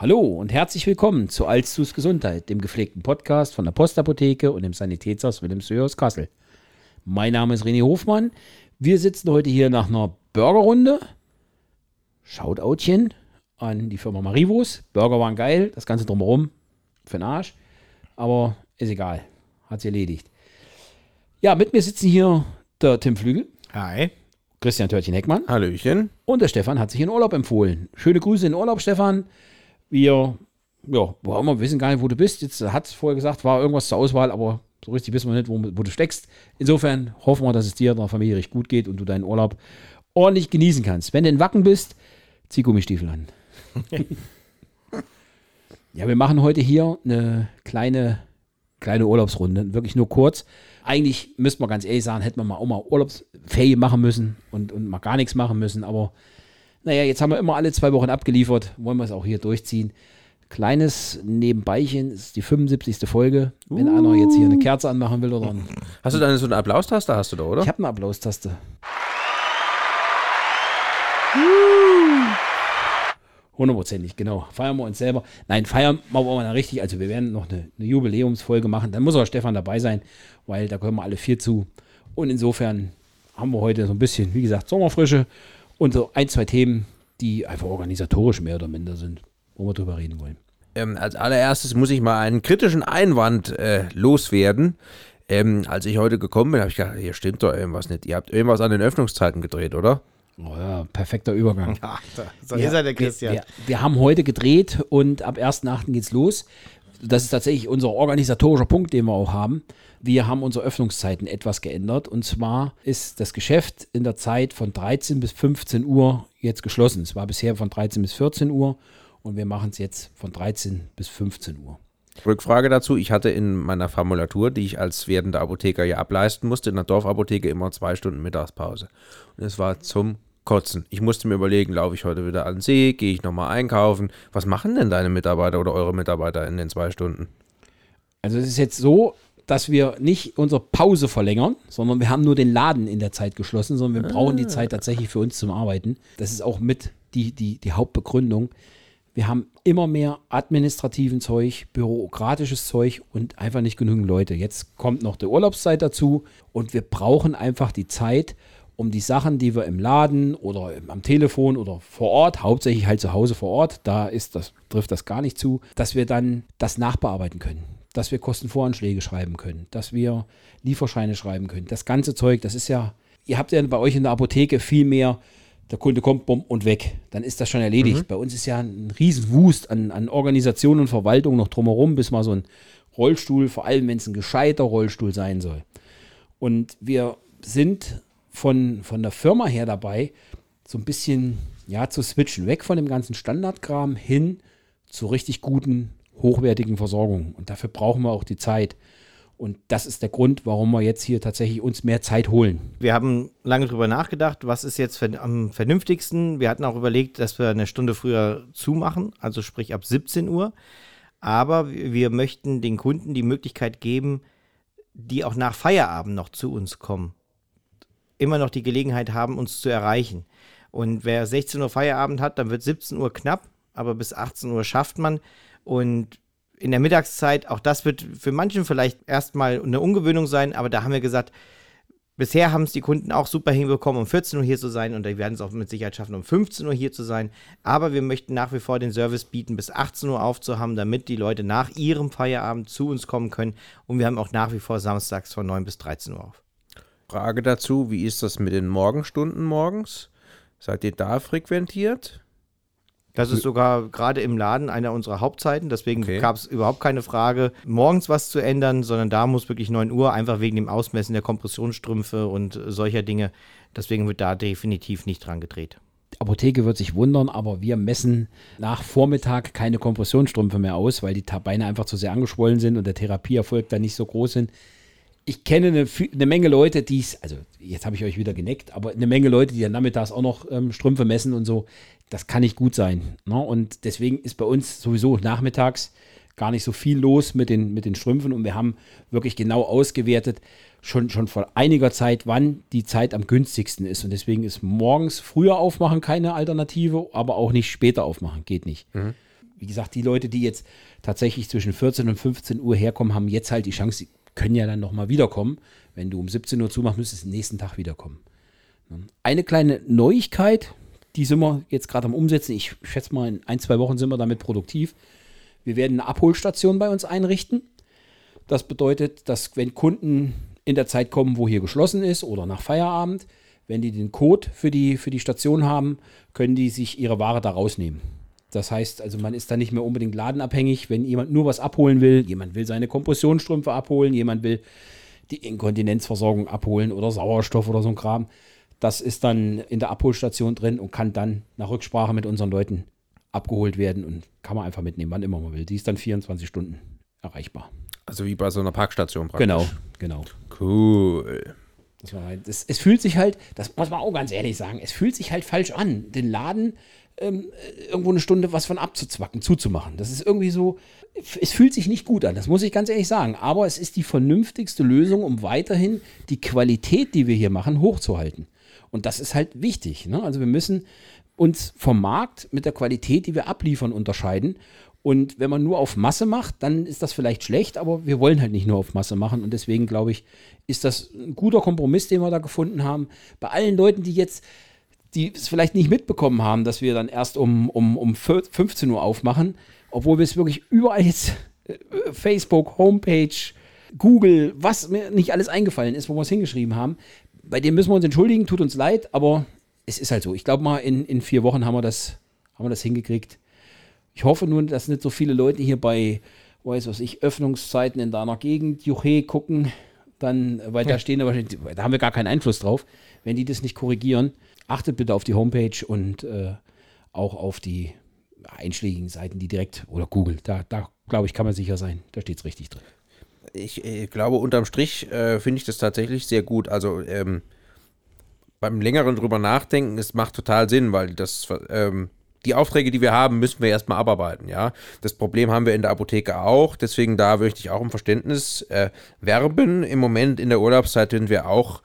Hallo und herzlich willkommen zu Alstus Gesundheit, dem gepflegten Podcast von der Postapotheke und dem Sanitätshaus Wilhelmshöhe aus Kassel. Mein Name ist René Hofmann. Wir sitzen heute hier nach einer Burgerrunde. Shoutoutchen an die Firma Marivos. Burger waren geil, das Ganze drumherum für den Arsch. Aber ist egal, hat sie erledigt. Ja, mit mir sitzen hier der Tim Flügel. Hi. Christian Törtchen Heckmann. Hallöchen. Und der Stefan hat sich in Urlaub empfohlen. Schöne Grüße in Urlaub, Stefan. Wir, ja, wo immer, wir wissen gar nicht, wo du bist. Jetzt hat es vorher gesagt, war irgendwas zur Auswahl, aber so richtig wissen wir nicht, wo, wo du steckst. Insofern hoffen wir, dass es dir und der Familie recht gut geht und du deinen Urlaub ordentlich genießen kannst. Wenn du in Wacken bist, zieh Gummistiefel an. ja, wir machen heute hier eine kleine, kleine Urlaubsrunde. Wirklich nur kurz. Eigentlich müsste man ganz ehrlich sagen, hätten wir mal auch mal Urlaubsferien machen müssen und, und mal gar nichts machen müssen. Aber naja, jetzt haben wir immer alle zwei Wochen abgeliefert, wollen wir es auch hier durchziehen. Kleines Nebenbeichen, ist die 75. Folge. Wenn uh. einer jetzt hier eine Kerze anmachen will oder Hast du da so eine Applaustaste, hast du da, oder? Ich habe eine Applaustaste. Hundertprozentig, genau. Feiern wir uns selber. Nein, feiern machen wir mal richtig. Also wir werden noch eine, eine, Jubiläumsfolge machen. Dann muss auch Stefan dabei sein, weil da gehören wir alle vier zu. Und insofern haben wir heute so ein bisschen, wie gesagt, Sommerfrische und so ein, zwei Themen, die einfach organisatorisch mehr oder minder sind, wo wir drüber reden wollen. Ähm, als allererstes muss ich mal einen kritischen Einwand äh, loswerden. Ähm, als ich heute gekommen bin, habe ich gedacht, hier stimmt doch irgendwas nicht. Ihr habt irgendwas an den Öffnungszeiten gedreht, oder? Oh ja, perfekter Übergang. Ja, so ja, ist er der Christian. Wir, wir, wir, haben heute gedreht und ab 1.8. geht's los. Das ist tatsächlich unser organisatorischer Punkt, den wir auch haben. Wir haben unsere Öffnungszeiten etwas geändert. Und zwar ist das Geschäft in der Zeit von 13 bis 15 Uhr jetzt geschlossen. Es war bisher von 13 bis 14 Uhr und wir machen es jetzt von 13 bis 15 Uhr. Rückfrage dazu. Ich hatte in meiner Formulatur, die ich als werdender Apotheker ja ableisten musste, in der Dorfapotheke immer zwei Stunden Mittagspause. Und es war zum Kotzen. Ich musste mir überlegen, laufe ich heute wieder an den See, gehe ich nochmal einkaufen. Was machen denn deine Mitarbeiter oder eure Mitarbeiter in den zwei Stunden? Also es ist jetzt so, dass wir nicht unsere Pause verlängern, sondern wir haben nur den Laden in der Zeit geschlossen, sondern wir ah. brauchen die Zeit tatsächlich für uns zum Arbeiten. Das ist auch mit die, die, die Hauptbegründung. Wir haben immer mehr administrativen Zeug, bürokratisches Zeug und einfach nicht genügend Leute. Jetzt kommt noch die Urlaubszeit dazu und wir brauchen einfach die Zeit, um die Sachen, die wir im Laden oder am Telefon oder vor Ort, hauptsächlich halt zu Hause vor Ort, da ist das, trifft das gar nicht zu, dass wir dann das nachbearbeiten können dass wir Kostenvoranschläge schreiben können, dass wir Lieferscheine schreiben können. Das ganze Zeug, das ist ja, ihr habt ja bei euch in der Apotheke viel mehr, der Kunde kommt bumm, und weg. Dann ist das schon erledigt. Mhm. Bei uns ist ja ein Riesenwust an, an Organisation und Verwaltung noch drumherum, bis mal so ein Rollstuhl, vor allem wenn es ein gescheiter Rollstuhl sein soll. Und wir sind von, von der Firma her dabei, so ein bisschen ja, zu switchen, weg von dem ganzen Standardkram hin zu richtig guten hochwertigen Versorgung. Und dafür brauchen wir auch die Zeit. Und das ist der Grund, warum wir jetzt hier tatsächlich uns mehr Zeit holen. Wir haben lange darüber nachgedacht, was ist jetzt am vernünftigsten. Wir hatten auch überlegt, dass wir eine Stunde früher zumachen, also sprich ab 17 Uhr. Aber wir möchten den Kunden die Möglichkeit geben, die auch nach Feierabend noch zu uns kommen, immer noch die Gelegenheit haben, uns zu erreichen. Und wer 16 Uhr Feierabend hat, dann wird 17 Uhr knapp, aber bis 18 Uhr schafft man. Und in der Mittagszeit, auch das wird für manchen vielleicht erstmal eine Ungewöhnung sein, aber da haben wir gesagt, bisher haben es die Kunden auch super hinbekommen, um 14 Uhr hier zu sein und wir werden es auch mit Sicherheit schaffen, um 15 Uhr hier zu sein. Aber wir möchten nach wie vor den Service bieten, bis 18 Uhr aufzuhaben, damit die Leute nach ihrem Feierabend zu uns kommen können. Und wir haben auch nach wie vor samstags von 9 bis 13 Uhr auf. Frage dazu, wie ist das mit den Morgenstunden morgens? Seid ihr da frequentiert? Das ist sogar gerade im Laden einer unserer Hauptzeiten. Deswegen okay. gab es überhaupt keine Frage, morgens was zu ändern, sondern da muss wirklich 9 Uhr, einfach wegen dem Ausmessen der Kompressionsstrümpfe und solcher Dinge. Deswegen wird da definitiv nicht dran gedreht. Die Apotheke wird sich wundern, aber wir messen nach Vormittag keine Kompressionsstrümpfe mehr aus, weil die Beine einfach zu sehr angeschwollen sind und der Therapieerfolg da nicht so groß sind ich kenne eine, eine Menge Leute, die es, also jetzt habe ich euch wieder geneckt, aber eine Menge Leute, die dann nachmittags auch noch ähm, Strümpfe messen und so. Das kann nicht gut sein. Ne? Und deswegen ist bei uns sowieso nachmittags gar nicht so viel los mit den, mit den Strümpfen und wir haben wirklich genau ausgewertet, schon, schon vor einiger Zeit, wann die Zeit am günstigsten ist. Und deswegen ist morgens früher aufmachen keine Alternative, aber auch nicht später aufmachen, geht nicht. Mhm wie gesagt, die Leute, die jetzt tatsächlich zwischen 14 und 15 Uhr herkommen, haben jetzt halt die Chance, können ja dann nochmal wiederkommen. Wenn du um 17 Uhr zumachst, müsstest du nächsten Tag wiederkommen. Eine kleine Neuigkeit, die sind wir jetzt gerade am Umsetzen. Ich schätze mal, in ein, zwei Wochen sind wir damit produktiv. Wir werden eine Abholstation bei uns einrichten. Das bedeutet, dass wenn Kunden in der Zeit kommen, wo hier geschlossen ist oder nach Feierabend, wenn die den Code für die, für die Station haben, können die sich ihre Ware da rausnehmen. Das heißt, also man ist da nicht mehr unbedingt ladenabhängig, wenn jemand nur was abholen will. Jemand will seine Kompressionsstrümpfe abholen, jemand will die Inkontinenzversorgung abholen oder Sauerstoff oder so ein Kram. Das ist dann in der Abholstation drin und kann dann nach Rücksprache mit unseren Leuten abgeholt werden und kann man einfach mitnehmen, wann immer man will. Die ist dann 24 Stunden erreichbar. Also wie bei so einer Parkstation praktisch. Genau, genau. Cool. Das war halt, das, es fühlt sich halt, das muss man auch ganz ehrlich sagen, es fühlt sich halt falsch an, den Laden ähm, irgendwo eine Stunde was von abzuzwacken, zuzumachen. Das ist irgendwie so, es fühlt sich nicht gut an, das muss ich ganz ehrlich sagen. Aber es ist die vernünftigste Lösung, um weiterhin die Qualität, die wir hier machen, hochzuhalten. Und das ist halt wichtig. Ne? Also wir müssen uns vom Markt mit der Qualität, die wir abliefern, unterscheiden. Und wenn man nur auf Masse macht, dann ist das vielleicht schlecht, aber wir wollen halt nicht nur auf Masse machen. Und deswegen glaube ich, ist das ein guter Kompromiss, den wir da gefunden haben. Bei allen Leuten, die jetzt, die es vielleicht nicht mitbekommen haben, dass wir dann erst um, um, um 15 Uhr aufmachen, obwohl wir es wirklich überall jetzt, äh, Facebook, Homepage, Google, was mir nicht alles eingefallen ist, wo wir es hingeschrieben haben, bei dem müssen wir uns entschuldigen, tut uns leid, aber es ist halt so. Ich glaube mal, in, in vier Wochen haben wir das, haben wir das hingekriegt. Ich hoffe nur, dass nicht so viele Leute hier bei, weiß was ich, Öffnungszeiten in deiner Gegend, Juche, gucken, dann, weil ja. da stehen da wahrscheinlich, da haben wir gar keinen Einfluss drauf. Wenn die das nicht korrigieren, achtet bitte auf die Homepage und äh, auch auf die einschlägigen Seiten, die direkt, oder Google, da, da glaube ich, kann man sicher sein, da steht es richtig drin. Ich, ich, glaube, unterm Strich äh, finde ich das tatsächlich sehr gut. Also ähm, beim längeren drüber nachdenken, es macht total Sinn, weil das ähm, die Aufträge, die wir haben, müssen wir erstmal abarbeiten, ja. Das Problem haben wir in der Apotheke auch, deswegen da möchte ich auch um Verständnis äh, werben. Im Moment in der Urlaubszeit sind wir auch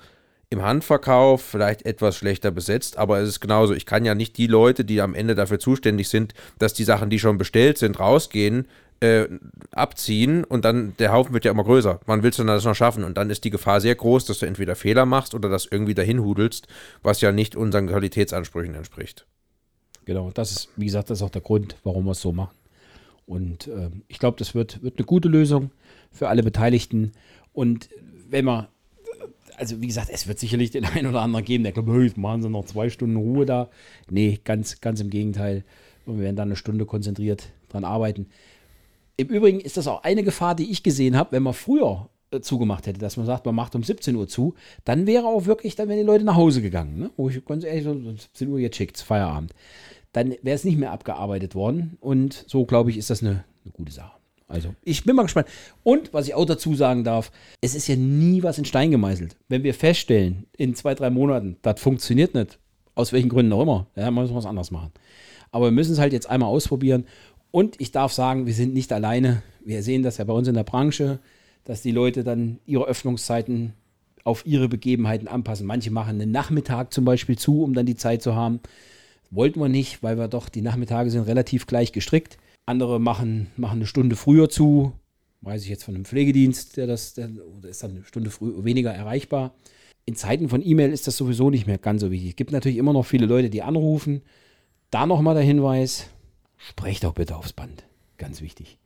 im Handverkauf vielleicht etwas schlechter besetzt, aber es ist genauso. Ich kann ja nicht die Leute, die am Ende dafür zuständig sind, dass die Sachen, die schon bestellt sind, rausgehen, äh, abziehen und dann der Haufen wird ja immer größer. Wann willst du das noch schaffen? Und dann ist die Gefahr sehr groß, dass du entweder Fehler machst oder das irgendwie dahin hudelst, was ja nicht unseren Qualitätsansprüchen entspricht. Genau, das ist, wie gesagt, das ist auch der Grund, warum wir es so machen. Und äh, ich glaube, das wird, wird eine gute Lösung für alle Beteiligten. Und wenn man, also wie gesagt, es wird sicherlich den einen oder anderen geben, der glaubt, hey, machen sie noch zwei Stunden Ruhe da. Nee, ganz, ganz im Gegenteil. Und wir werden da eine Stunde konzentriert dran arbeiten. Im Übrigen ist das auch eine Gefahr, die ich gesehen habe, wenn man früher äh, zugemacht hätte, dass man sagt, man macht um 17 Uhr zu, dann wäre auch wirklich, dann wären die Leute nach Hause gegangen. Ne? Wo ich ganz ehrlich, so 17 Uhr jetzt schickt, Feierabend dann wäre es nicht mehr abgearbeitet worden. Und so, glaube ich, ist das eine, eine gute Sache. Also, ich bin mal gespannt. Und was ich auch dazu sagen darf, es ist ja nie was in Stein gemeißelt. Wenn wir feststellen, in zwei, drei Monaten, das funktioniert nicht, aus welchen Gründen auch immer, ja, müssen wir was anderes machen. Aber wir müssen es halt jetzt einmal ausprobieren. Und ich darf sagen, wir sind nicht alleine. Wir sehen das ja bei uns in der Branche, dass die Leute dann ihre Öffnungszeiten auf ihre Begebenheiten anpassen. Manche machen einen Nachmittag zum Beispiel zu, um dann die Zeit zu haben. Wollten wir nicht, weil wir doch, die Nachmittage sind relativ gleich gestrickt. Andere machen, machen eine Stunde früher zu. Weiß ich jetzt von einem Pflegedienst, der das, der, der ist dann eine Stunde früh, weniger erreichbar. In Zeiten von E-Mail ist das sowieso nicht mehr ganz so wichtig. Es gibt natürlich immer noch viele Leute, die anrufen. Da nochmal der Hinweis, sprecht doch bitte aufs Band. Ganz wichtig.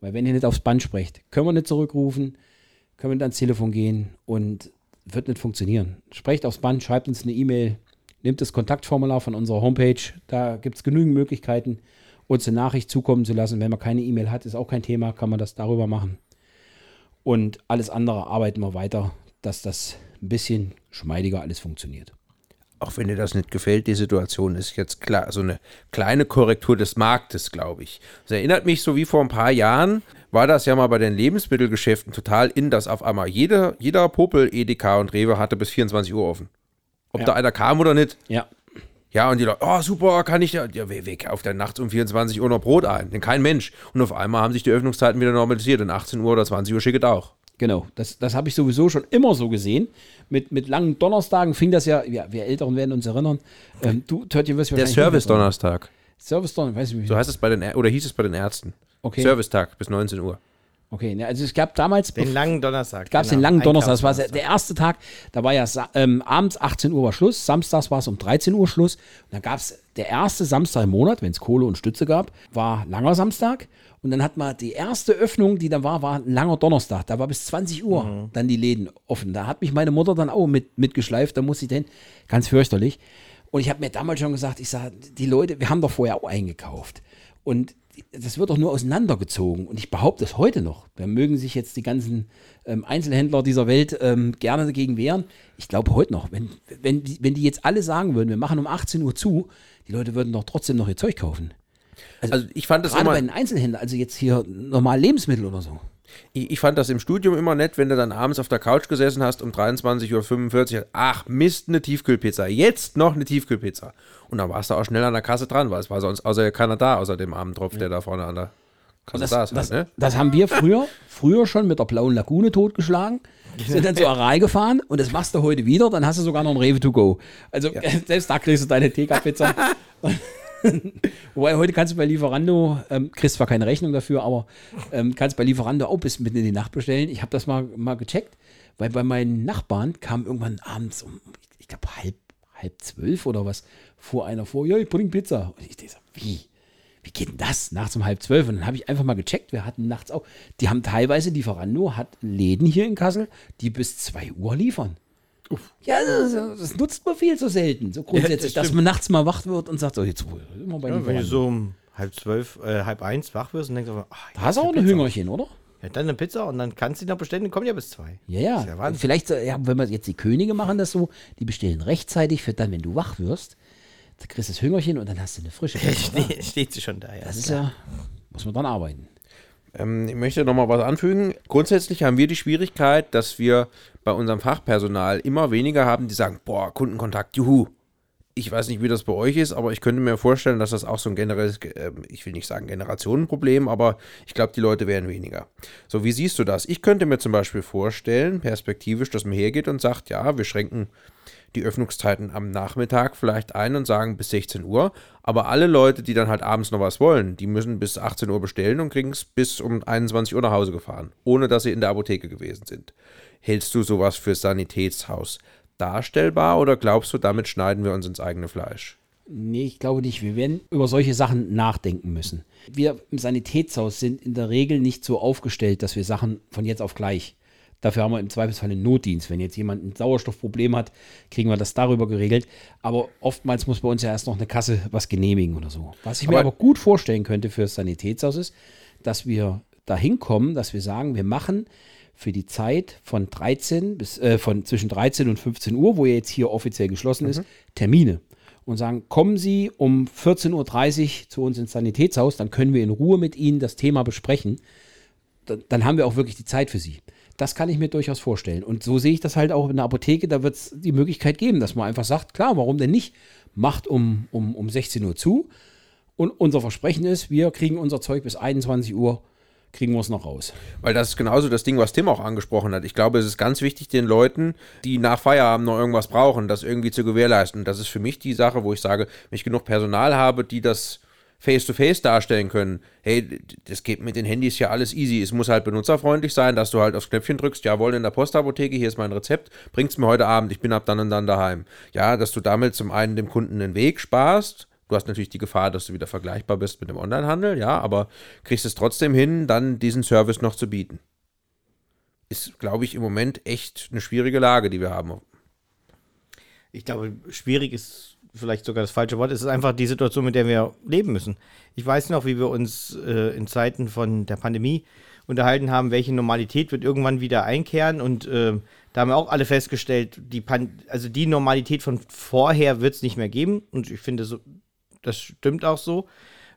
Weil wenn ihr nicht aufs Band sprecht, können wir nicht zurückrufen, können wir nicht ans Telefon gehen und wird nicht funktionieren. Sprecht aufs Band, schreibt uns eine E-Mail, Nehmt das Kontaktformular von unserer Homepage. Da gibt es genügend Möglichkeiten, uns eine Nachricht zukommen zu lassen. Wenn man keine E-Mail hat, ist auch kein Thema, kann man das darüber machen. Und alles andere arbeiten wir weiter, dass das ein bisschen geschmeidiger alles funktioniert. Auch wenn dir das nicht gefällt, die Situation ist jetzt klar, so eine kleine Korrektur des Marktes, glaube ich. Das erinnert mich so wie vor ein paar Jahren, war das ja mal bei den Lebensmittelgeschäften total in, dass auf einmal jeder, jeder Popel, Edeka und Rewe hatte bis 24 Uhr offen. Ob ja. da einer kam oder nicht. Ja. Ja, und die Leute, oh super, kann ich ja, ja wer, wer kauft denn nachts um 24 Uhr noch Brot ein? Denn kein Mensch. Und auf einmal haben sich die Öffnungszeiten wieder normalisiert und 18 Uhr oder 20 Uhr schickt auch. Genau, das, das habe ich sowieso schon immer so gesehen. Mit, mit langen Donnerstagen fing das ja, ja wir Älteren werden uns erinnern. Ähm, du, Törtchen, wirst Der Service-Donnerstag. Service Donnerstag, weiß ich nicht. So heißt es bei den, Ä- oder hieß es bei den Ärzten. Okay. Servicetag bis 19 Uhr. Okay, ne, also es gab damals, Den langen Donnerstag. gab es genau. den langen Donnerstag. Das war Einkaufsdonnerstag. der erste Tag. Da war ja ähm, abends 18 Uhr war Schluss. Samstags war es um 13 Uhr Schluss. Und dann gab es der erste Samstag im Monat, wenn es Kohle und Stütze gab, war langer Samstag. Und dann hat man die erste Öffnung, die dann war, war ein langer Donnerstag. Da war bis 20 Uhr Mhm. dann die Läden offen. Da hat mich meine Mutter dann auch mit, mitgeschleift. Da musste ich denn ganz fürchterlich. Und ich habe mir damals schon gesagt, ich sage, die Leute, wir haben doch vorher auch eingekauft. Und das wird doch nur auseinandergezogen. Und ich behaupte es heute noch. Da mögen sich jetzt die ganzen ähm, Einzelhändler dieser Welt ähm, gerne dagegen wehren. Ich glaube heute noch, wenn, wenn, die, wenn die jetzt alle sagen würden, wir machen um 18 Uhr zu, die Leute würden doch trotzdem noch ihr Zeug kaufen. Also ich fand das Gerade immer, bei den Einzelhändlern, also jetzt hier normal Lebensmittel oder so. Ich, ich fand das im Studium immer nett, wenn du dann abends auf der Couch gesessen hast um 23.45 Uhr. Ach Mist, eine Tiefkühlpizza. Jetzt noch eine Tiefkühlpizza. Und dann warst du auch schnell an der Kasse dran, weil es war sonst außer keiner da, außer dem armen Tropf, der da vorne an der Kasse Das, saß. das, halt, ne? das haben wir früher, früher schon mit der blauen Lagune totgeschlagen. Sind dann zur Arai gefahren und das machst du heute wieder, dann hast du sogar noch ein Rewe to go. Also selbst da kriegst du deine TK-Pizza. Wobei heute kannst du bei Lieferando, ähm, kriegst zwar keine Rechnung dafür, aber ähm, kannst bei Lieferando auch bis mitten in die Nacht bestellen. Ich habe das mal, mal gecheckt, weil bei meinen Nachbarn kam irgendwann abends um, ich glaube halb, halb zwölf oder was, fuhr einer vor, ja, ich bring Pizza. Und ich so, wie? Wie geht denn das? Nachts um halb zwölf. Und dann habe ich einfach mal gecheckt, wir hatten nachts auch, die haben teilweise, Lieferando hat Läden hier in Kassel, die bis zwei Uhr liefern. Ja, das, das nutzt man viel zu selten. So grundsätzlich, das dass man nachts mal wach wird und sagt, so, jetzt wir bei Ja, wenn du so um halb zwölf, äh, halb eins wach wirst und denkst, ach, Da hast du auch ein. Hüngerchen, oder? Ja, dann eine Pizza und dann kannst du die noch bestellen, die kommen ja bis zwei. Ja, ja. Ja. Vielleicht, äh, ja, wenn wir jetzt die Könige machen das so, die bestellen rechtzeitig für dann, wenn du wach wirst, da kriegst du das Hüngerchen und dann hast du eine frische Pizza. Ste steht sie schon da, ja. Das ist ja, muss man dann arbeiten. Ähm, ich möchte noch mal was anfügen. Grundsätzlich haben wir die Schwierigkeit, dass wir bei unserem Fachpersonal immer weniger haben, die sagen, boah, Kundenkontakt, juhu. Ich weiß nicht, wie das bei euch ist, aber ich könnte mir vorstellen, dass das auch so ein generelles, äh, ich will nicht sagen Generationenproblem, aber ich glaube, die Leute werden weniger. So, wie siehst du das? Ich könnte mir zum Beispiel vorstellen, perspektivisch, dass man hergeht und sagt, ja, wir schränken die Öffnungszeiten am Nachmittag vielleicht ein und sagen bis 16 Uhr. Aber alle Leute, die dann halt abends noch was wollen, die müssen bis 18 Uhr bestellen und kriegen es bis um 21 Uhr nach Hause gefahren, ohne dass sie in der Apotheke gewesen sind. Hältst du sowas für Sanitätshaus darstellbar oder glaubst du, damit schneiden wir uns ins eigene Fleisch? Nee, ich glaube nicht. Wir werden über solche Sachen nachdenken müssen. Wir im Sanitätshaus sind in der Regel nicht so aufgestellt, dass wir Sachen von jetzt auf gleich. Dafür haben wir im Zweifelsfall einen Notdienst. Wenn jetzt jemand ein Sauerstoffproblem hat, kriegen wir das darüber geregelt. Aber oftmals muss bei uns ja erst noch eine Kasse was genehmigen oder so. Was ich mir Aber- aber gut vorstellen könnte für das Sanitätshaus ist, dass wir dahin kommen, dass wir sagen, wir machen für die Zeit von 13 bis äh, von zwischen 13 und 15 Uhr, wo ja jetzt hier offiziell geschlossen ist, Termine und sagen, kommen Sie um 14.30 Uhr zu uns ins Sanitätshaus, dann können wir in Ruhe mit Ihnen das Thema besprechen. Dann, dann haben wir auch wirklich die Zeit für Sie. Das kann ich mir durchaus vorstellen. Und so sehe ich das halt auch in der Apotheke. Da wird es die Möglichkeit geben, dass man einfach sagt, klar, warum denn nicht? Macht um, um, um 16 Uhr zu. Und unser Versprechen ist, wir kriegen unser Zeug bis 21 Uhr, kriegen wir es noch raus. Weil das ist genauso das Ding, was Tim auch angesprochen hat. Ich glaube, es ist ganz wichtig, den Leuten, die nach Feierabend noch irgendwas brauchen, das irgendwie zu gewährleisten. Das ist für mich die Sache, wo ich sage, wenn ich genug Personal habe, die das face-to-face darstellen können, hey, das geht mit den Handys ja alles easy. Es muss halt benutzerfreundlich sein, dass du halt aufs Knöpfchen drückst, jawohl, in der Postapotheke, hier ist mein Rezept, bring's mir heute Abend, ich bin ab dann und dann daheim. Ja, dass du damit zum einen dem Kunden den Weg sparst, Du hast natürlich die Gefahr, dass du wieder vergleichbar bist mit dem Onlinehandel, ja, aber kriegst es trotzdem hin, dann diesen Service noch zu bieten. Ist, glaube ich, im Moment echt eine schwierige Lage, die wir haben. Ich glaube, schwierig ist vielleicht sogar das falsche Wort. Es ist einfach die Situation, mit der wir leben müssen. Ich weiß noch, wie wir uns äh, in Zeiten von der Pandemie unterhalten haben, welche Normalität wird irgendwann wieder einkehren. Und äh, da haben wir auch alle festgestellt, die Pan also die Normalität von vorher wird es nicht mehr geben. Und ich finde, so, das stimmt auch so.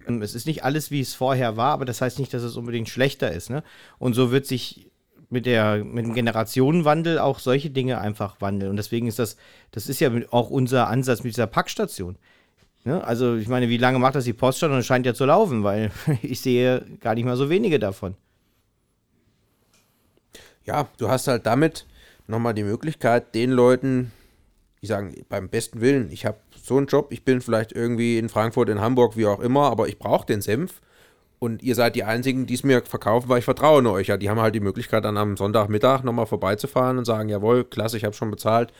Ähm, Es ist nicht alles, wie es vorher war, aber das heißt nicht, dass es unbedingt schlechter ist. Ne? Und so wird sich mit, der, mit dem Generationenwandel auch solche Dinge einfach wandeln. Und deswegen ist das, das ist ja auch unser Ansatz mit dieser Packstation. Ne? Also ich meine, wie lange macht das die Post schon und es scheint ja zu laufen, weil ich sehe gar nicht mal so wenige davon. Ja, du hast halt damit nochmal die Möglichkeit, den Leuten, die sagen, beim besten Willen, ich habe so einen Job, ich bin vielleicht irgendwie in Frankfurt, in Hamburg, wie auch immer, aber ich brauche den Senf. Und ihr seid die Einzigen, die es mir verkaufen, weil ich vertraue euch. Ja, die haben halt die Möglichkeit, dann am Sonntagmittag nochmal vorbeizufahren und sagen, jawohl, klasse, ich habe schon bezahlt.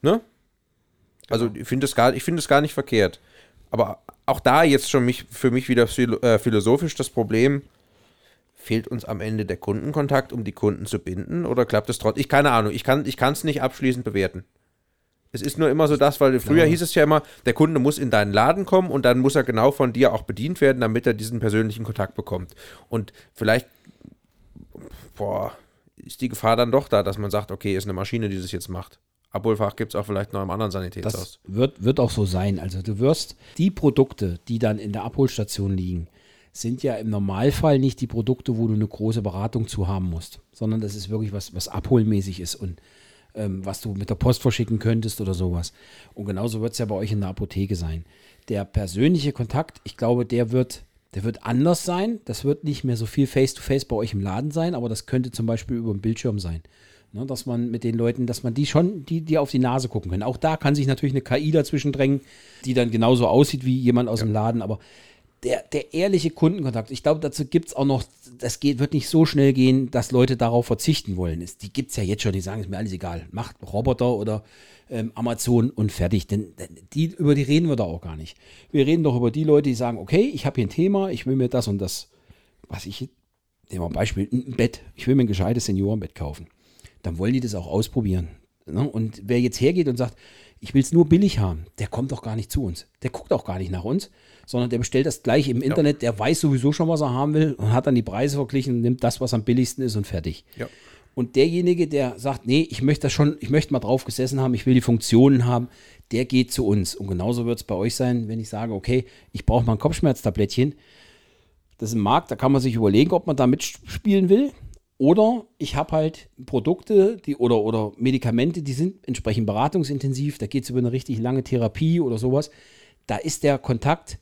Ne? Also ich finde es gar, ich es gar nicht verkehrt. Aber auch da jetzt schon mich, für mich wieder äh, philosophisch das Problem, fehlt uns am Ende der Kundenkontakt, um die Kunden zu binden? Oder klappt es trotzdem? Ich keine Ahnung, ich kann ich es nicht abschließend bewerten. Es ist nur immer so das, weil früher hieß es ja immer, der Kunde muss in deinen Laden kommen und dann muss er genau von dir auch bedient werden, damit er diesen persönlichen Kontakt bekommt. Und vielleicht, boah, ist die Gefahr dann doch da, dass man sagt, okay, ist eine Maschine, die das jetzt macht. Abholfach gibt es auch vielleicht noch im anderen Sanitätshaus. Das wird, wird auch so sein. Also du wirst die Produkte, die dann in der Abholstation liegen, sind ja im Normalfall nicht die Produkte, wo du eine große Beratung zu haben musst, sondern das ist wirklich was, was abholmäßig ist und ähm, was du mit der Post verschicken könntest oder sowas. Und genauso wird es ja bei euch in der Apotheke sein. Der persönliche Kontakt, ich glaube, der wird, der wird anders sein. Das wird nicht mehr so viel Face-to-Face bei euch im Laden sein, aber das könnte zum Beispiel über den Bildschirm sein. Ne, dass man mit den Leuten, dass man die schon, die, die auf die Nase gucken können. Auch da kann sich natürlich eine KI dazwischen drängen, die dann genauso aussieht wie jemand aus dem Laden, aber der, der ehrliche Kundenkontakt, ich glaube, dazu gibt es auch noch, das geht, wird nicht so schnell gehen, dass Leute darauf verzichten wollen. Es, die gibt es ja jetzt schon, die sagen, ist mir alles egal. Macht Roboter oder ähm, Amazon und fertig. Denn die, über die reden wir da auch gar nicht. Wir reden doch über die Leute, die sagen, okay, ich habe hier ein Thema, ich will mir das und das, was ich, nehmen wir ein Beispiel, ein Bett. Ich will mir ein gescheites Seniorenbett kaufen. Dann wollen die das auch ausprobieren. Ne? Und wer jetzt hergeht und sagt, ich will es nur billig haben, der kommt doch gar nicht zu uns. Der guckt auch gar nicht nach uns, sondern der bestellt das gleich im Internet, der weiß sowieso schon, was er haben will und hat dann die Preise verglichen, nimmt das, was am billigsten ist und fertig. Ja. Und derjenige, der sagt, nee, ich möchte das schon, ich möchte mal drauf gesessen haben, ich will die Funktionen haben, der geht zu uns. Und genauso wird es bei euch sein, wenn ich sage, okay, ich brauche mal ein Kopfschmerztablettchen. Das ist ein Markt, da kann man sich überlegen, ob man da mitspielen will. Oder ich habe halt Produkte die, oder, oder Medikamente, die sind entsprechend beratungsintensiv, da geht es über eine richtig lange Therapie oder sowas. Da ist der Kontakt,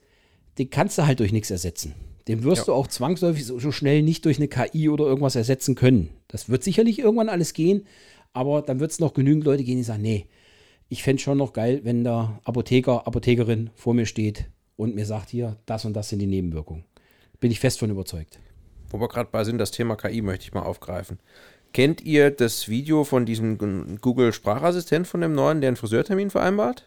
den kannst du halt durch nichts ersetzen. Den wirst Ja. du auch zwangsläufig so, so schnell nicht durch eine KI oder irgendwas ersetzen können. Das wird sicherlich irgendwann alles gehen, aber dann wird es noch genügend Leute gehen, die sagen, nee, ich fände schon noch geil, wenn der Apotheker, Apothekerin vor mir steht und mir sagt, hier, das und das sind die Nebenwirkungen. Bin ich fest von überzeugt. Wo wir gerade bei sind, das Thema KI möchte ich mal aufgreifen. Kennt ihr das Video von diesem Google-Sprachassistent von dem neuen, der einen Friseurtermin vereinbart?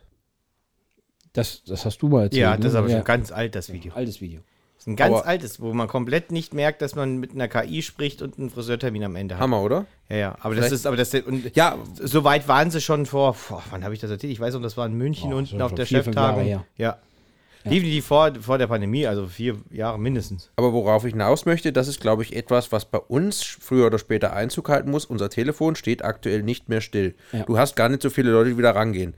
Das, das hast du mal erzählt. Ja, das ist ne? aber Ja. schon ganz alt, das Video. Altes Video. Das ist ein ganz Aber- altes, wo man komplett nicht merkt, dass man mit einer KI spricht und einen Friseurtermin am Ende hat. Hammer, oder? Ja, ja. Aber das Vielleicht- ist, aber das und Ja. so weit waren sie schon vor, boah, wann habe ich das erzählt? Ich weiß noch, das war in München Boah, unten auf der vier, Cheftagung. Ja. Liefen die vor, vor der Pandemie, also vier Jahre mindestens. Aber worauf ich hinaus möchte, das ist, glaube ich, etwas, was bei uns früher oder später Einzug halten muss. Unser Telefon steht aktuell nicht mehr still. Ja. Du hast gar nicht so viele Leute, die wieder rangehen.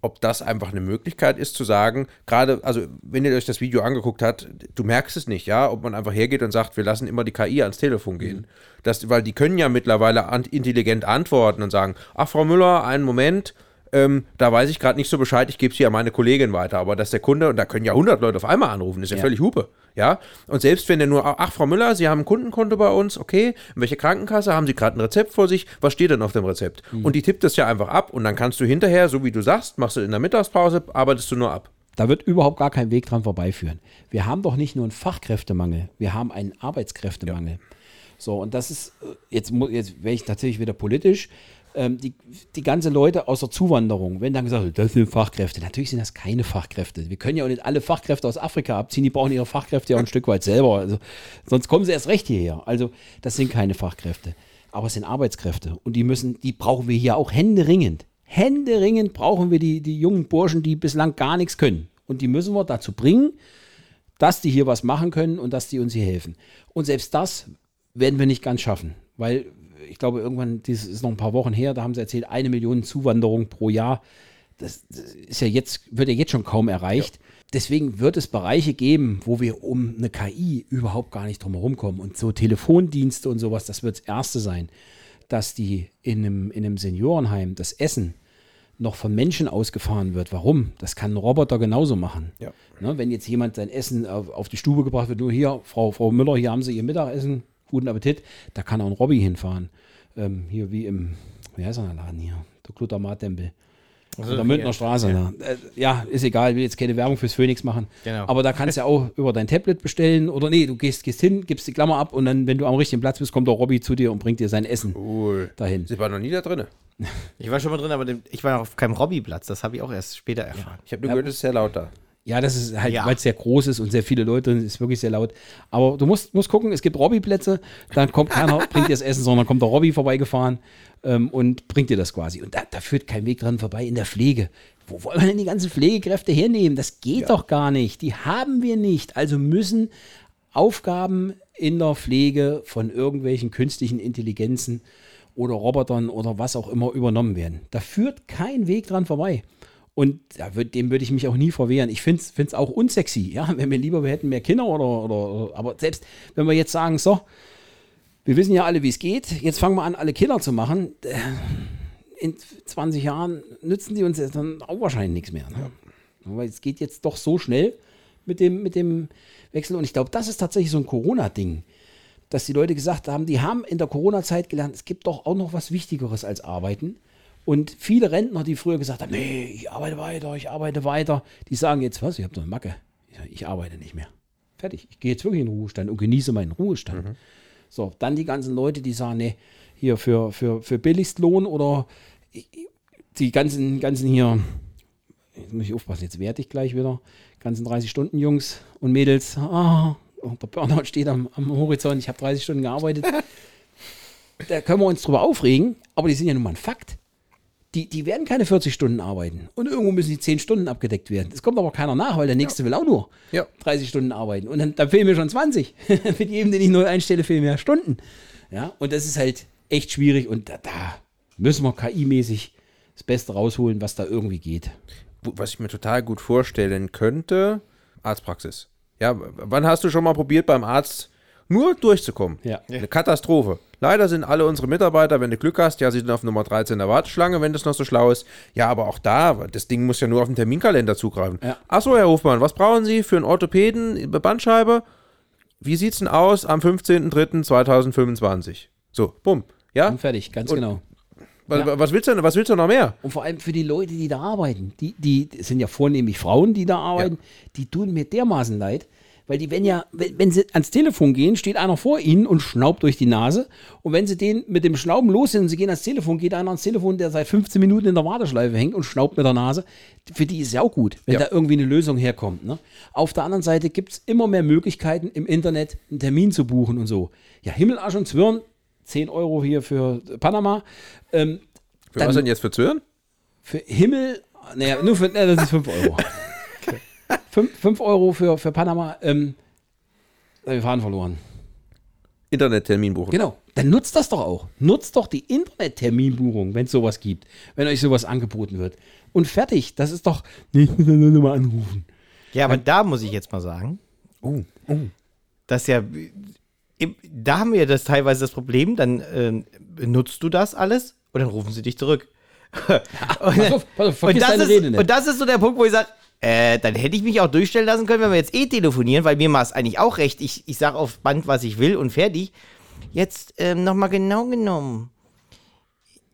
Ob das einfach eine Möglichkeit ist, zu sagen, gerade, also wenn ihr euch das Video angeguckt habt, du merkst es nicht, ja, ob man einfach hergeht und sagt, wir lassen immer die KI ans Telefon gehen. Das, weil die können ja mittlerweile intelligent antworten und sagen, ach, Frau Müller, einen Moment, ähm, da weiß ich gerade nicht so Bescheid, ich gebe es hier an meine Kollegin weiter. Aber dass der Kunde, und da können ja 100 Leute auf einmal anrufen, ist ja, Ja. völlig Hupe. Ja, und selbst wenn der nur, ach, Frau Müller, Sie haben ein Kundenkonto bei uns, okay, in welche Krankenkasse, haben Sie gerade ein Rezept vor sich, was steht denn auf dem Rezept? Und die tippt das ja einfach ab und dann kannst du hinterher, so wie du sagst, machst du in der Mittagspause, arbeitest du nur ab. Da wird überhaupt gar kein Weg dran vorbeiführen. Wir haben doch nicht nur einen Fachkräftemangel, wir haben einen Arbeitskräftemangel. So, und das ist, äh, jetzt, jetzt wäre ich natürlich wieder politisch, ähm, die, die ganze Leute aus der Zuwanderung, wenn dann gesagt wird, das sind Fachkräfte, natürlich sind das keine Fachkräfte. Wir können ja auch nicht alle Fachkräfte aus Afrika abziehen, die brauchen ihre Fachkräfte ja auch ein Stück weit selber. Also, sonst kommen sie erst recht hierher. Also, das sind keine Fachkräfte. Aber es sind Arbeitskräfte. Und die müssen, die brauchen wir hier auch händeringend. Händeringend brauchen wir die, die jungen Burschen, die bislang gar nichts können. Und die müssen wir dazu bringen, dass die hier was machen können und dass die uns hier helfen. Und selbst das werden wir nicht ganz schaffen, weil ich glaube, irgendwann, das ist noch ein paar Wochen her, da haben sie erzählt, eine Million Zuwanderung pro Jahr. Das, das ist ja jetzt, wird ja jetzt schon kaum erreicht. Deswegen wird es Bereiche geben, wo wir um eine KI überhaupt gar nicht drum herum kommen. Und so Telefondienste und sowas, das wird das Erste sein, dass die in einem, in einem Seniorenheim das Essen noch von Menschen ausgefahren wird. Warum? Das kann ein Roboter genauso machen. Ja. Ne, wenn jetzt jemand sein Essen auf, auf die Stube gebracht wird, nur hier, Frau, Frau Müller, hier haben Sie Ihr Mittagessen, guten Appetit, da kann auch ein Robby hinfahren. Ähm, hier wie im, wie heißt der Laden hier? Der Glutamat-Tempel. An der Münchner Straße. Ja. Äh, ja, ist egal, will jetzt keine Werbung fürs Phoenix machen. Genau. Aber da kannst du ja auch über dein Tablet bestellen oder nee, du gehst, gehst hin, gibst die Klammer ab und dann, wenn du am richtigen Platz bist, kommt der Robby zu dir und bringt dir sein Essen Cool. dahin. Sie war noch nie da drin. Ich war schon mal drin, aber ich war auf keinem Hobbyplatz. Das habe ich auch erst später erfahren. Ich habe nur gehört, es ist sehr laut da. Ja, das ist halt, Ja. weil es sehr groß ist und sehr viele Leute, und es ist wirklich sehr laut. Aber du musst, musst gucken, es gibt Robby-Plätze, dann kommt keiner, bringt dir das Essen, sondern kommt der Robby vorbeigefahren ähm, und bringt dir das quasi. Und da, da führt kein Weg dran vorbei in der Pflege. Wo wollen wir denn die ganzen Pflegekräfte hernehmen? Das geht doch gar nicht. Die haben wir nicht. Also müssen Aufgaben in der Pflege von irgendwelchen künstlichen Intelligenzen oder Robotern oder was auch immer übernommen werden. Da führt kein Weg dran vorbei. Und da würd, dem würde ich mich auch nie verwehren. Ich finde es auch unsexy. Ja, wenn wir lieber, wir hätten mehr Kinder oder, oder, aber selbst wenn wir jetzt sagen, so, wir wissen ja alle, wie es geht, jetzt fangen wir an, alle Kinder zu machen. äh, In 20 Jahren nützen die uns jetzt dann auch wahrscheinlich nichts mehr. Ne? Weil es geht jetzt doch so schnell mit dem, mit dem Wechsel. Und ich glaube, das ist tatsächlich so ein Corona-Ding, dass die Leute gesagt haben, die haben in der Corona-Zeit gelernt, es gibt doch auch noch was Wichtigeres als Arbeiten. Und viele Rentner, die früher gesagt haben, nee, ich arbeite weiter, ich arbeite weiter, die sagen jetzt, was, ich habe doch eine Macke. Ich, arbeite nicht mehr. Fertig. Ich gehe jetzt wirklich in den Ruhestand und genieße meinen Ruhestand. So, dann die ganzen Leute, die sagen, nee, hier für, für, für Billigstlohn oder die ganzen, ganzen hier, jetzt muss ich aufpassen, jetzt werde ich gleich wieder, ganzen 30 Stunden Jungs und Mädels, ah, und der Burnout steht am, am Horizont, ich habe 30 Stunden gearbeitet. da können wir uns drüber aufregen, aber die sind ja nun mal ein Fakt. Die, die werden keine 40 Stunden arbeiten. Und irgendwo müssen die 10 Stunden abgedeckt werden. Es kommt aber keiner nach, weil der nächste will auch nur Ja. 30 Stunden arbeiten. Und dann, dann fehlen mir schon 20. Mit jedem, den ich neu einstelle, fehlen mir Stunden. Ja, und das ist halt echt schwierig. Und da, da müssen wir KI-mäßig das Beste rausholen, was da irgendwie geht. Was ich mir total gut vorstellen könnte, Arztpraxis. Ja, wann hast du schon mal probiert, beim Arzt nur durchzukommen? Ja. Eine Katastrophe. Leider sind alle unsere Mitarbeiter, wenn du Glück hast, ja, sie sind auf Nummer 13 der Warteschlange, wenn das noch so schlau ist. Ja, aber auch da, das Ding muss ja nur auf den Terminkalender zugreifen. Ja. Achso, Herr Hofmann, was brauchen Sie für einen Orthopäden, Bandscheibe? Wie sieht's denn aus am 15.03.2025? So, bumm. Ja? Und fertig, ganz Und- genau. Was, Ja. was, willst du denn, was willst du noch mehr? Und vor allem für die Leute, die da arbeiten, die, die es sind ja vornehmlich Frauen, die da arbeiten, die tun mir dermaßen leid, weil die, wenn ja, wenn, wenn sie ans Telefon gehen, steht einer vor ihnen und schnaubt durch die Nase. Und wenn sie den mit dem Schnauben los sind und sie gehen ans Telefon, geht einer ans Telefon, der seit 15 Minuten in der Warteschleife hängt und schnaubt mit der Nase. Für die ist es ja auch gut, wenn Ja. da irgendwie eine Lösung herkommt. Ne? Auf der anderen Seite gibt es immer mehr Möglichkeiten, im Internet einen Termin zu buchen und so. Ja, Himmel, Arsch und Zwirn, 10 Euro hier für Panama. Ähm, Für Dann- was denn jetzt für Zürn? für Himmel, naja, nur für, äh, das ist 5 Euro. 5 Euro für, für Panama, ähm, wir fahren verloren. Internettermin buchen. Genau, dann nutzt das doch auch. Nutzt doch die Internet-Terminbuchung, wenn es sowas gibt, wenn euch sowas angeboten wird. Und fertig, das ist doch, nur mal anrufen. Ja, aber da muss ich jetzt mal sagen, Oh, oh. dass ja, da haben wir das teilweise das Problem, dann ähm, nutzt du das alles und dann rufen sie dich zurück. und, Pass auf, pass auf, vergiss das deine ist, Rede nicht. und das ist so der Punkt, wo ich sage, äh, dann hätte ich mich auch durchstellen lassen können, wenn wir jetzt eh telefonieren, weil mir war es eigentlich auch recht. Ich, ich sage auf Band, was ich will und fertig. Jetzt ähm, nochmal genau genommen.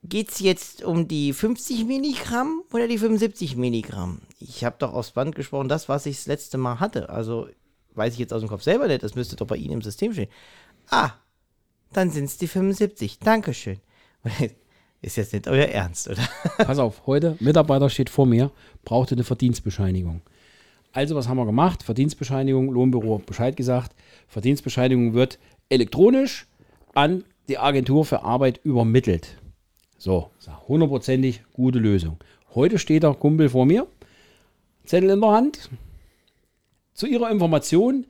Geht es jetzt um die 50 Milligramm oder die 75 Milligramm? Ich habe doch aufs Band gesprochen, das, was ich das letzte Mal hatte. Also weiß ich jetzt aus dem Kopf selber nicht, das müsste doch bei Ihnen im System stehen. Ah, dann sind es die 75. Dankeschön. Ist jetzt nicht euer Ernst, oder? Pass auf, heute, Mitarbeiter steht vor mir, brauchte eine Verdienstbescheinigung. Also, was haben wir gemacht? Verdienstbescheinigung, Lohnbüro Bescheid gesagt. Verdienstbescheinigung wird elektronisch an die Agentur für Arbeit übermittelt. So, hundertprozentig gute Lösung. Heute steht der Kumpel vor mir, Zettel in der Hand. Zu Ihrer Information,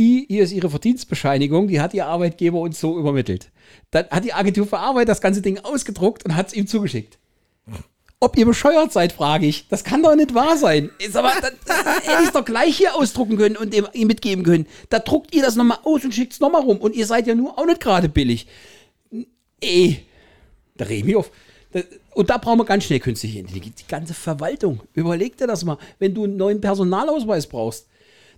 die, hier ist Ihre Verdienstbescheinigung, die hat Ihr Arbeitgeber uns so übermittelt. Dann hat die Agentur für Arbeit das ganze Ding ausgedruckt und hat es ihm zugeschickt. Ob ihr bescheuert seid, frage ich. Das kann doch nicht wahr sein. Ist aber, das, das hätte ich doch gleich hier ausdrucken können und ihm mitgeben können. Da druckt ihr das nochmal aus und schickt es nochmal rum. Und ihr seid ja nur auch nicht gerade billig. Ey, da reden wir auf. Das, und da brauchen wir ganz schnell künstliche Intelligenz. Die ganze Verwaltung. Überleg dir das mal. Wenn du einen neuen Personalausweis brauchst,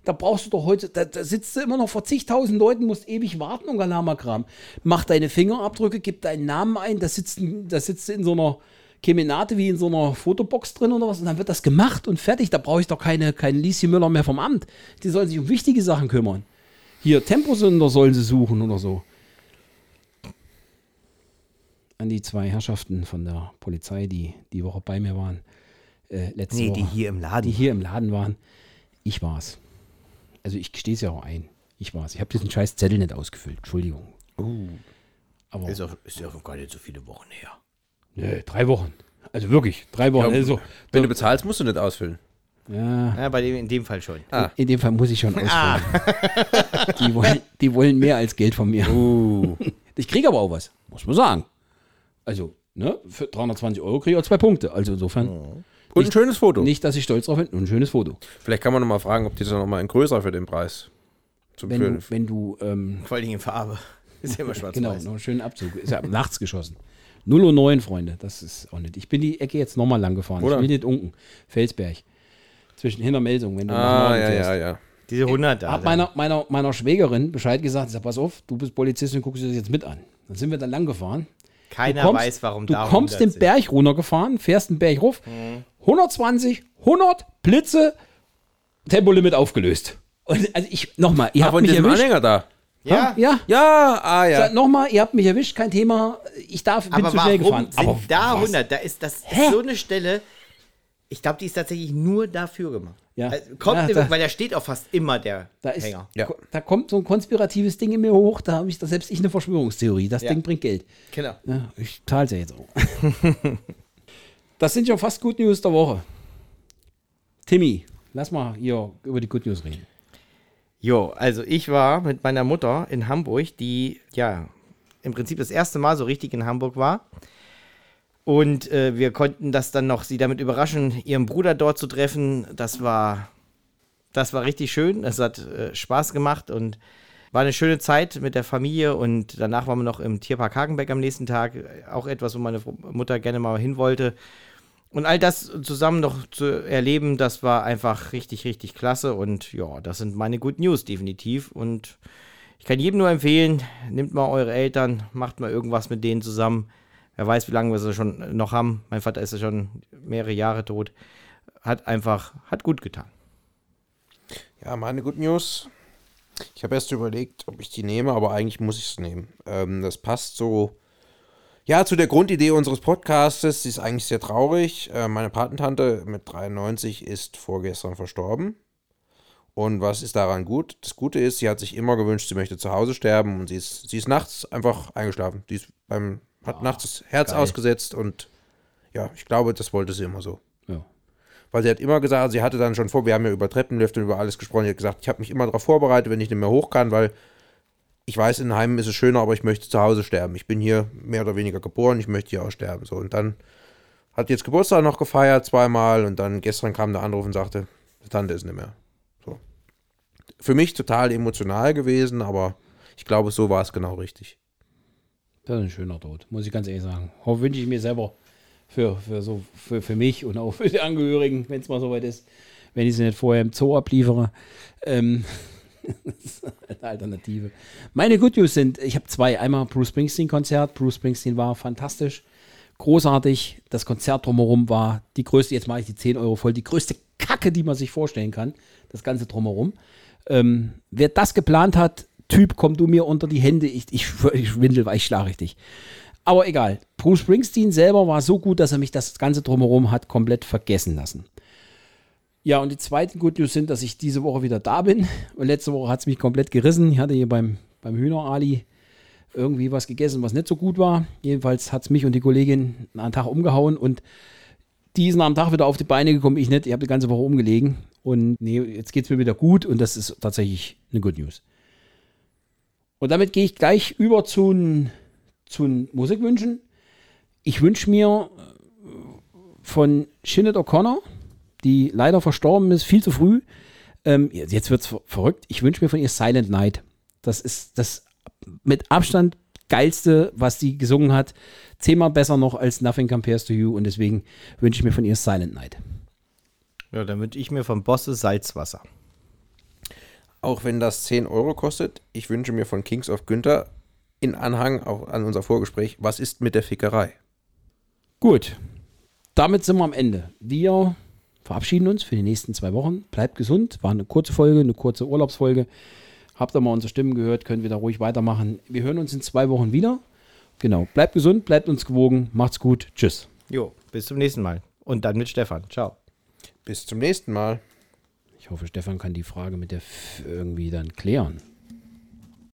da brauchst du doch heute, da, da sitzt du immer noch vor zigtausend Leuten, musst ewig warten und Galama-Kram. Mach deine Fingerabdrücke, gib deinen Namen ein, da sitzt, da sitzt du in so einer Kemenate wie in so einer Fotobox drin oder was und dann wird das gemacht und fertig. Da brauche ich doch keine, keine Lisi Müller mehr vom Amt. Die sollen sich um wichtige Sachen kümmern. Hier, Temposünder sollen sie suchen oder so. An die zwei Herrschaften von der Polizei, die die Woche bei mir waren. Äh, letzte Nee, Woche. die hier im Laden. Die hier im Laden waren. Ich war's. Also ich gestehe es ja auch ein. Ich war's. Ich habe diesen scheiß Zettel nicht ausgefüllt. Entschuldigung. Aber Ist, auch, ist ja auch gar nicht so viele Wochen her. nö, drei Wochen. Also wirklich, drei Wochen. also, Wenn du bezahlst, musst du nicht ausfüllen. ja, Ja, bei dem, in dem Fall schon. Ah. in dem Fall muss ich schon ausfüllen. die, wollen, die wollen mehr als Geld von mir. Uh. Ich kriege aber auch was, muss man sagen. Also, ne, für 320 Euro kriege ich auch zwei Punkte. Also insofern, Und ein schönes Foto. nicht, dass ich stolz drauf bin, nur ein schönes Foto. Vielleicht kann man noch mal fragen, ob die dann noch mal ein größer für den Preis. Zum Wenn du, wenn du ähm, Vor Dingen in Farbe. Ist ja immer schwarz Genau, noch einen schönen Abzug. Ist ja nachts geschossen. 0 Uhr 9, Freunde. Das ist auch nicht. Ich bin die Ecke jetzt nochmal lang gefahren. Oder? Ich will nicht unken. Felsberg. Zwischen Hintermelsung, wenn du ah, ja, ja, ja. Diese 100 da. Hab meiner, meiner, meiner Schwägerin Bescheid gesagt. Ich sag, pass auf, du bist Polizistin, guckst du das jetzt mit an. Dann sind wir dann lang gefahren. Keiner du kommst, weiß, warum Du da kommst 100 den. Berg runtergefahren, fährst den Berg rauf. 120, 100, Blitze, Tempolimit aufgelöst. Und also ich, nochmal, ihr habt mich erwischt. Anhänger da. Ja, Ja, Ja, ah, ja. Sag Nochmal, ihr habt mich erwischt, kein Thema. Ich darf, bin aber zu schnell warum gefahren. sind aber da was? 100? Da ist das Hä? ist so eine Stelle. Ich glaube, die ist tatsächlich nur dafür gemacht. Ja. Also, kommt Ja, da- weil da steht auch fast immer der Da, ist, Hänger. Ja. da kommt so ein konspiratives Ding in mir hoch, da habe ich da selbst ich eine Verschwörungstheorie. Das Ja. Ding bringt Geld. Genau. Ja, ich zahle es ja jetzt auch. das sind schon fast Good News der Woche. Timmy, lass mal hier über die Good News reden. Jo, also ich war mit meiner Mutter in Hamburg, die ja im Prinzip das erste Mal so richtig in Hamburg war. Und äh, wir konnten das dann noch, sie damit überraschen, ihren Bruder dort zu treffen. Das war, das war richtig schön. Es hat äh, Spaß gemacht und war eine schöne Zeit mit der Familie. Und danach waren wir noch im Tierpark Hagenbeck am nächsten Tag. Auch etwas, wo meine Mutter gerne mal hin wollte. Und all das zusammen noch zu erleben, das war einfach richtig, richtig klasse. Und ja, das sind meine Good News definitiv. Und ich kann jedem nur empfehlen, nehmt mal eure Eltern, macht mal irgendwas mit denen zusammen. Wer weiß, wie lange wir sie schon noch haben. Mein Vater ist ja schon mehrere Jahre tot. Hat einfach, hat gut getan. Ja, meine Good News. Ich habe erst überlegt, ob ich die nehme, aber eigentlich muss ich es nehmen. Ähm, das passt so, ja, zu der Grundidee unseres Podcastes. Sie ist eigentlich sehr traurig. Äh, meine Patentante mit 93 ist vorgestern verstorben. Und was ist daran gut? Das Gute ist, sie hat sich immer gewünscht, sie möchte zu Hause sterben und sie ist, sie ist nachts einfach eingeschlafen. Sie ist beim, hat nachts das Herz geil. ausgesetzt und ja, ich glaube, das wollte sie immer so. Ja. Weil sie hat immer gesagt, sie hatte dann schon vor, wir haben ja über Treppenlifte und über alles gesprochen, sie hat gesagt, ich habe mich immer darauf vorbereitet, wenn ich nicht mehr hoch kann, weil ich weiß, in Heimen ist es schöner, aber ich möchte zu Hause sterben. Ich bin hier mehr oder weniger geboren, ich möchte hier auch sterben. So, und dann hat jetzt Geburtstag noch gefeiert, zweimal, und dann gestern kam der Anruf und sagte, die Tante ist nicht mehr. So. Für mich total emotional gewesen, aber ich glaube, so war es genau richtig. Das ist ein schöner Tod, muss ich ganz ehrlich sagen. Wünsche ich mir selber für, für, so, für, für mich und auch für die Angehörigen, wenn es mal soweit ist, wenn ich sie nicht vorher im Zoo abliefere. Ähm, das ist eine Alternative. Meine Good News sind, ich habe zwei. Einmal Bruce Springsteen-Konzert. Bruce Springsteen war fantastisch, großartig. Das Konzert drumherum war die größte, jetzt mache ich die 10 Euro voll, die größte Kacke, die man sich vorstellen kann. Das Ganze drumherum. Ähm, wer das geplant hat, Typ, komm du mir unter die Hände. Ich, ich, ich schwindel, weil ich schlage richtig. Aber egal. Bruce Springsteen selber war so gut, dass er mich das Ganze drumherum hat komplett vergessen lassen. Ja, und die zweiten Good News sind, dass ich diese Woche wieder da bin. Und letzte Woche hat es mich komplett gerissen. Ich hatte hier beim, beim Hühner-Ali irgendwie was gegessen, was nicht so gut war. Jedenfalls hat es mich und die Kollegin einen Tag umgehauen und die nach einem Tag wieder auf die Beine gekommen, ich nicht. Ich habe die ganze Woche umgelegen. Und nee, jetzt geht es mir wieder gut und das ist tatsächlich eine Good News. Und damit gehe ich gleich über zu zu Musikwünschen. Ich wünsche mir äh, von Sinead O'Connor, die leider verstorben ist, viel zu früh. Ähm, jetzt wird es verrückt. Ich wünsche mir von ihr Silent Night. Das ist das mit Abstand geilste, was sie gesungen hat. Zehnmal besser noch als Nothing Compares to You. Und deswegen wünsche ich mir von ihr Silent Night. Ja, dann wünsche ich mir vom Bosse Salzwasser. Auch wenn das 10 Euro kostet, ich wünsche mir von Kings of Günther in Anhang auch an unser Vorgespräch, was ist mit der Fickerei? Gut. damit sind wir am Ende. Wir verabschieden uns für die nächsten zwei Wochen. Bleibt gesund. War eine kurze Folge, eine kurze Urlaubsfolge. Habt ihr mal unsere Stimmen gehört, könnt wieder ruhig weitermachen. Wir hören uns in zwei Wochen wieder. Genau. Bleibt gesund, bleibt uns gewogen. Macht's gut. Tschüss. Jo, bis zum nächsten Mal. Und dann mit Stefan. Ciao. Bis zum nächsten Mal. Ich hoffe, Stefan kann die Frage mit der F irgendwie dann klären.